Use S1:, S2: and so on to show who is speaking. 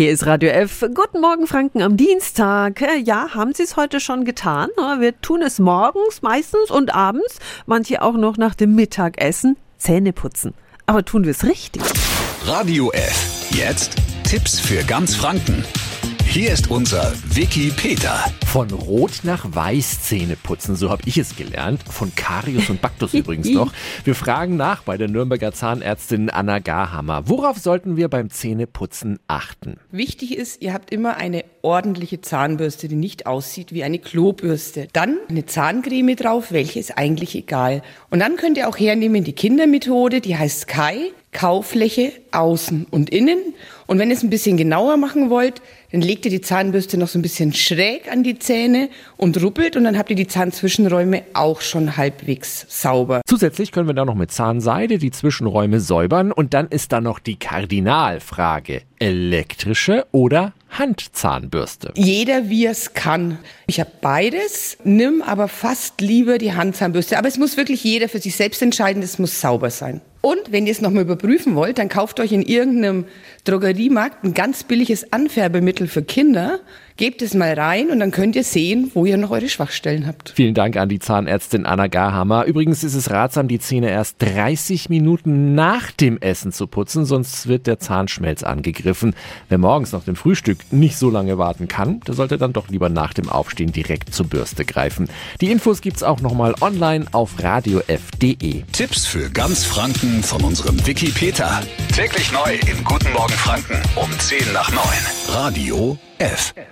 S1: Hier ist Radio F. Guten Morgen, Franken, am Dienstag. Äh, ja, haben Sie es heute schon getan? Wir tun es morgens meistens und abends, manche auch noch nach dem Mittagessen, Zähne putzen. Aber tun wir es richtig?
S2: Radio F. Jetzt Tipps für ganz Franken. Hier ist unser Wiki Peter.
S3: Von Rot nach Weiß Zähne putzen, so habe ich es gelernt. Von Karius und Baktus übrigens noch. Wir fragen nach bei der Nürnberger Zahnärztin Anna Garhammer. Worauf sollten wir beim Zähneputzen achten?
S4: Wichtig ist, ihr habt immer eine ordentliche Zahnbürste, die nicht aussieht wie eine Klobürste. Dann eine Zahncreme drauf, welche ist eigentlich egal. Und dann könnt ihr auch hernehmen die Kindermethode, die heißt Kai. Kaufläche außen und innen. Und wenn ihr es ein bisschen genauer machen wollt, dann legt ihr die Zahnbürste noch so ein bisschen schräg an die Zähne und ruppelt und dann habt ihr die Zahnzwischenräume auch schon halbwegs sauber.
S3: Zusätzlich können wir da noch mit Zahnseide die Zwischenräume säubern und dann ist da noch die Kardinalfrage. Elektrische oder Handzahnbürste?
S4: Jeder wie es kann. Ich habe beides, nimm aber fast lieber die Handzahnbürste. Aber es muss wirklich jeder für sich selbst entscheiden, es muss sauber sein. Und wenn ihr es nochmal überprüfen wollt, dann kauft euch in irgendeinem Drogeriemarkt ein ganz billiges Anfärbemittel für Kinder, gebt es mal rein und dann könnt ihr sehen, wo ihr noch eure Schwachstellen habt.
S3: Vielen Dank an die Zahnärztin Anna Garhammer. Übrigens ist es ratsam, die Zähne erst 30 Minuten nach dem Essen zu putzen, sonst wird der Zahnschmelz angegriffen. Wer morgens nach dem Frühstück nicht so lange warten kann, der sollte dann doch lieber nach dem Aufstehen direkt zur Bürste greifen. Die Infos gibt's auch nochmal online auf radiof.de.
S2: Tipps für ganz Franken von unserem Wiki Peter. Täglich neu in Guten Morgen Franken um 10 nach 9. Radio F. F.